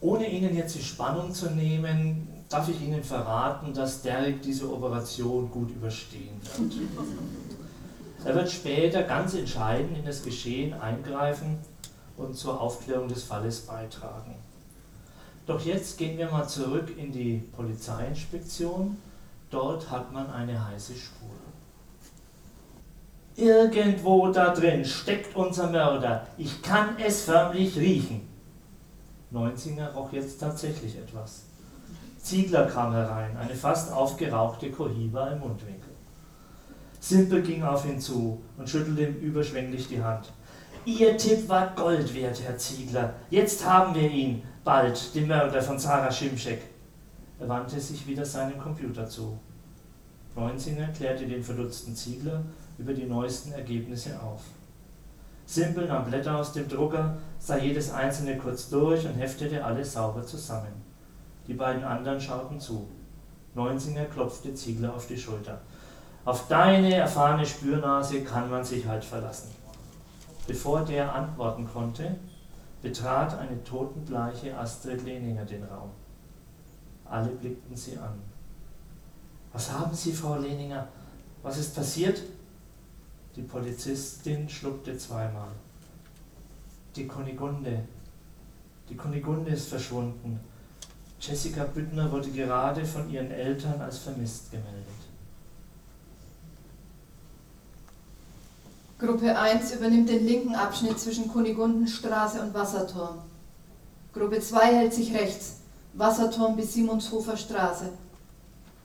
Ohne Ihnen jetzt die Spannung zu nehmen, darf ich Ihnen verraten, dass Derek diese Operation gut überstehen wird. Er wird später ganz entscheidend in das Geschehen eingreifen und zur Aufklärung des Falles beitragen. Doch jetzt gehen wir mal zurück in die Polizeiinspektion. Dort hat man eine heiße Spur. Irgendwo da drin steckt unser Mörder. Ich kann es förmlich riechen. Neunzinger roch jetzt tatsächlich etwas. Ziegler kam herein, eine fast aufgerauchte Kohiba im Mundwinkel. Simpel ging auf ihn zu und schüttelte ihm überschwänglich die Hand. Ihr Tipp war Gold wert, Herr Ziegler. Jetzt haben wir ihn, bald, den Mörder von Sarah Schimschek. Er wandte sich wieder seinem Computer zu. Neunzinger klärte den verdutzten Ziegler über die neuesten Ergebnisse auf. Simpel nahm Blätter aus dem Drucker, sah jedes einzelne kurz durch und heftete alles sauber zusammen. Die beiden anderen schauten zu. Neunzinger klopfte Ziegler auf die Schulter. Auf deine erfahrene Spürnase kann man sich halt verlassen. Bevor der antworten konnte, betrat eine totenbleiche Astrid Lehninger den Raum. Alle blickten sie an. Was haben Sie, Frau Lehninger? Was ist passiert? Die Polizistin schluckte zweimal. Die Kunigunde. Die Kunigunde ist verschwunden. Jessica Büttner wurde gerade von ihren Eltern als vermisst gemeldet. Gruppe 1 übernimmt den linken Abschnitt zwischen Kunigundenstraße und Wasserturm. Gruppe 2 hält sich rechts, Wasserturm bis Simonshofer Straße.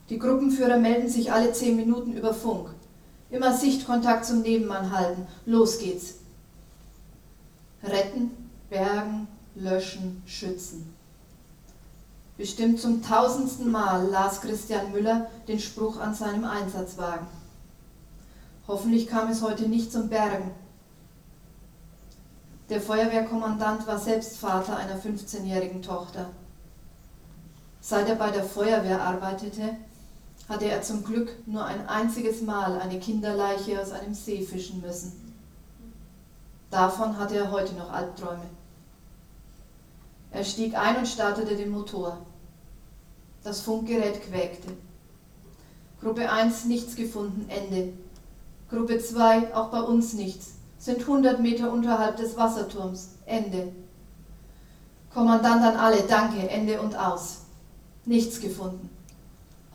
Die Gruppenführer melden sich alle zehn Minuten über Funk. Immer Sichtkontakt zum Nebenmann halten. Los geht's. Retten, bergen, löschen, schützen. Bestimmt zum tausendsten Mal las Christian Müller den Spruch an seinem Einsatzwagen. Hoffentlich kam es heute nicht zum Bergen. Der Feuerwehrkommandant war selbst Vater einer 15-jährigen Tochter. Seit er bei der Feuerwehr arbeitete, hatte er zum Glück nur ein einziges Mal eine Kinderleiche aus einem See fischen müssen. Davon hatte er heute noch Albträume. Er stieg ein und startete den Motor. Das Funkgerät quäkte. Gruppe 1 nichts gefunden, Ende. Gruppe 2, auch bei uns nichts, sind 100 Meter unterhalb des Wasserturms. Ende. Kommandant an alle, danke, Ende und aus. Nichts gefunden.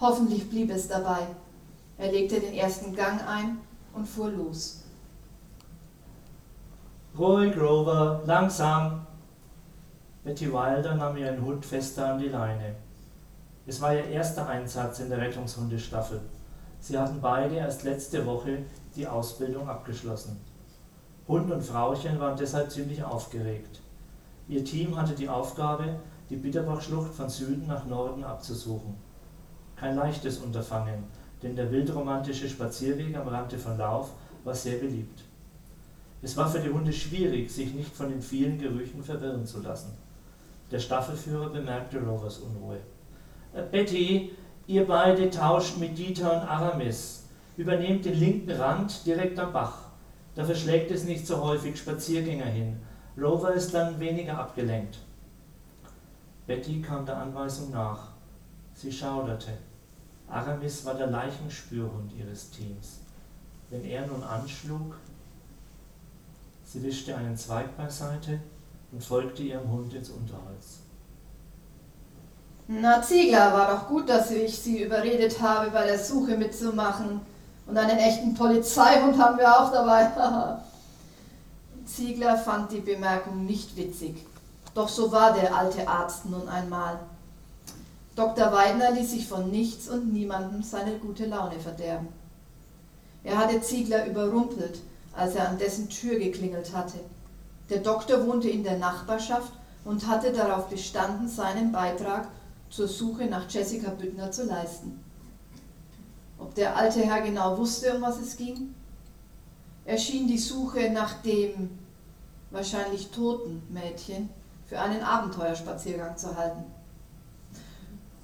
Hoffentlich blieb es dabei. Er legte den ersten Gang ein und fuhr los. Ruhig, Rover, langsam. Betty Wilder nahm ihren Hund fester an die Leine. Es war ihr erster Einsatz in der Rettungshundestaffel. Sie hatten beide erst letzte Woche die Ausbildung abgeschlossen. Hund und Frauchen waren deshalb ziemlich aufgeregt. Ihr Team hatte die Aufgabe, die Bitterbachschlucht von Süden nach Norden abzusuchen. Kein leichtes Unterfangen, denn der wildromantische Spazierweg am Rande von Lauf war sehr beliebt. Es war für die Hunde schwierig, sich nicht von den vielen Gerüchen verwirren zu lassen. Der Staffelführer bemerkte Rovers Unruhe. Äh, Betty, ihr beide tauscht mit Dieter und Aramis, übernehmt den linken Rand direkt am Bach. Da verschlägt es nicht so häufig Spaziergänger hin. Rover ist dann weniger abgelenkt. Betty kam der Anweisung nach. Sie schauderte. Aramis war der Leichenspürhund ihres Teams. Wenn er nun anschlug, sie wischte einen Zweig beiseite und folgte ihrem Hund ins Unterholz. Na, Ziegler, war doch gut, dass ich Sie überredet habe, bei der Suche mitzumachen. Und einen echten Polizeihund haben wir auch dabei. Ziegler fand die Bemerkung nicht witzig. Doch so war der alte Arzt nun einmal. Dr. Weidner ließ sich von nichts und niemandem seine gute Laune verderben. Er hatte Ziegler überrumpelt, als er an dessen Tür geklingelt hatte. Der Doktor wohnte in der Nachbarschaft und hatte darauf bestanden, seinen Beitrag zur Suche nach Jessica Büttner zu leisten. Ob der alte Herr genau wusste, um was es ging? Er schien die Suche nach dem wahrscheinlich toten Mädchen für einen Abenteuerspaziergang zu halten.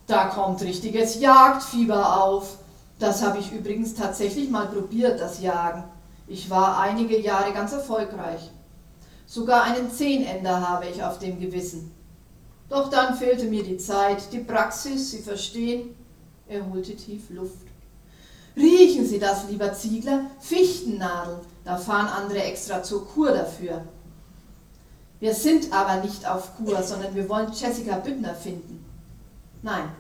Da kommt richtiges Jagdfieber auf. Das habe ich übrigens tatsächlich mal probiert, das Jagen. Ich war einige Jahre ganz erfolgreich. Sogar einen Zehnender habe ich auf dem Gewissen. Doch dann fehlte mir die Zeit, die Praxis, Sie verstehen. Er holte tief Luft. Riechen Sie das, lieber Ziegler? Fichtennadel. Da fahren andere extra zur Kur dafür. Wir sind aber nicht auf Kur, sondern wir wollen Jessica Büttner finden. Nein,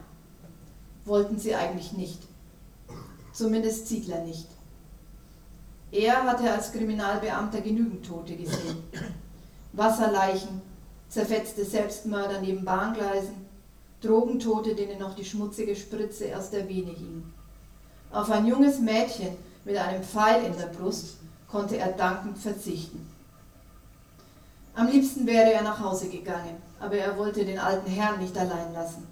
wollten sie eigentlich nicht. Zumindest Ziegler nicht. Er hatte als Kriminalbeamter genügend Tote gesehen. Wasserleichen, zerfetzte Selbstmörder neben Bahngleisen, Drogentote, denen noch die schmutzige Spritze aus der Vene hing. Auf ein junges Mädchen mit einem Pfeil in der Brust konnte er dankend verzichten. Am liebsten wäre er nach Hause gegangen, aber er wollte den alten Herrn nicht allein lassen.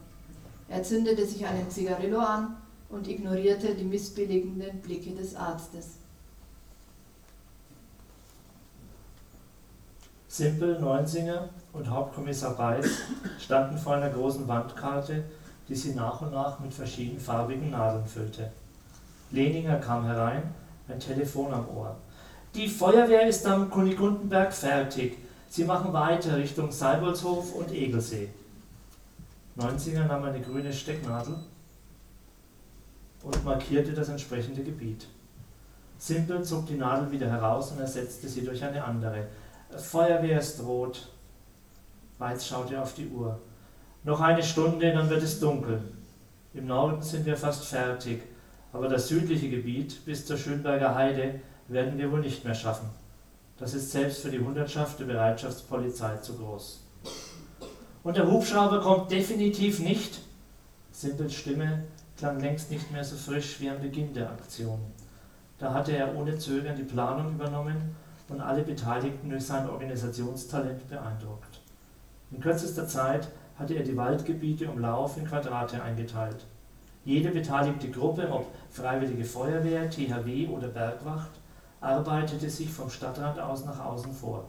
Er zündete sich einen Zigarillo an und ignorierte die missbilligenden Blicke des Arztes. Simpel, Neunsinger und Hauptkommissar Beiß standen vor einer großen Wandkarte, die sie nach und nach mit verschiedenfarbigen Nadeln füllte. Leninger kam herein, ein Telefon am Ohr. Die Feuerwehr ist am Kunigundenberg fertig. Sie machen weiter Richtung Seiboldshof und Egelsee. Neunzinger nahm eine grüne Stecknadel und markierte das entsprechende Gebiet. Simpel zog die Nadel wieder heraus und ersetzte sie durch eine andere. Feuerwehr ist rot. Weiz schaute auf die Uhr. Noch eine Stunde, dann wird es dunkel. Im Norden sind wir fast fertig, aber das südliche Gebiet bis zur Schönberger Heide werden wir wohl nicht mehr schaffen. Das ist selbst für die Hundertschaft der Bereitschaftspolizei zu groß. Und der Hubschrauber kommt definitiv nicht. Simpels Stimme klang längst nicht mehr so frisch wie am Beginn der Aktion. Da hatte er ohne Zögern die Planung übernommen und alle Beteiligten durch sein Organisationstalent beeindruckt. In kürzester Zeit hatte er die Waldgebiete um Lauf in Quadrate eingeteilt. Jede beteiligte Gruppe, ob Freiwillige Feuerwehr, THW oder Bergwacht, arbeitete sich vom Stadtrand aus nach außen vor.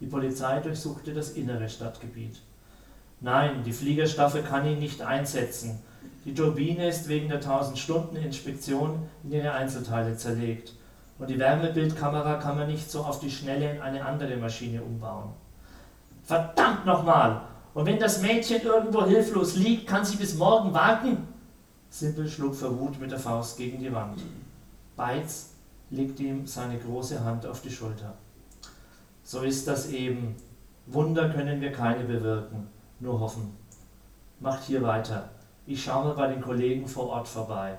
Die Polizei durchsuchte das innere Stadtgebiet. Nein, die Fliegerstaffel kann ihn nicht einsetzen. Die Turbine ist wegen der 1000-Stunden-Inspektion in ihre Einzelteile zerlegt. Und die Wärmebildkamera kann man nicht so auf die Schnelle in eine andere Maschine umbauen. Verdammt nochmal! Und wenn das Mädchen irgendwo hilflos liegt, kann sie bis morgen warten? Simpel schlug vor Wut mit der Faust gegen die Wand. Beitz legte ihm seine große Hand auf die Schulter. So ist das eben. Wunder können wir keine bewirken, nur hoffen. Macht hier weiter. Ich schaue mal bei den Kollegen vor Ort vorbei.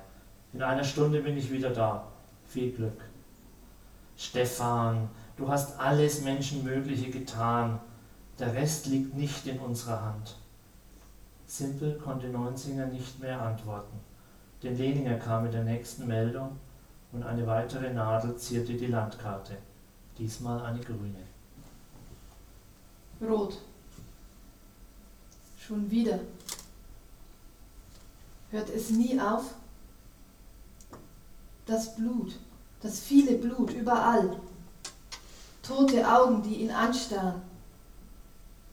In einer Stunde bin ich wieder da. Viel Glück. Stefan, du hast alles Menschenmögliche getan. Der Rest liegt nicht in unserer Hand. Simpel konnte Neunzinger nicht mehr antworten. Denn Leninger kam mit der nächsten Meldung und eine weitere Nadel zierte die Landkarte. Diesmal eine grüne. Rot. Schon wieder. Hört es nie auf? Das Blut, das viele Blut überall. Tote Augen, die ihn anstarren.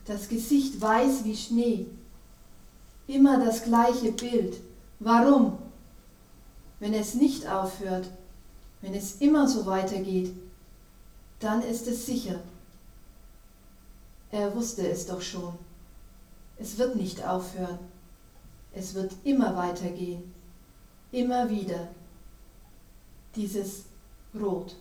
Das Gesicht weiß wie Schnee. Immer das gleiche Bild. Warum? Wenn es nicht aufhört, wenn es immer so weitergeht, dann ist es sicher. Er wusste es doch schon. Es wird nicht aufhören. Es wird immer weitergehen. Immer wieder. Dieses Rot.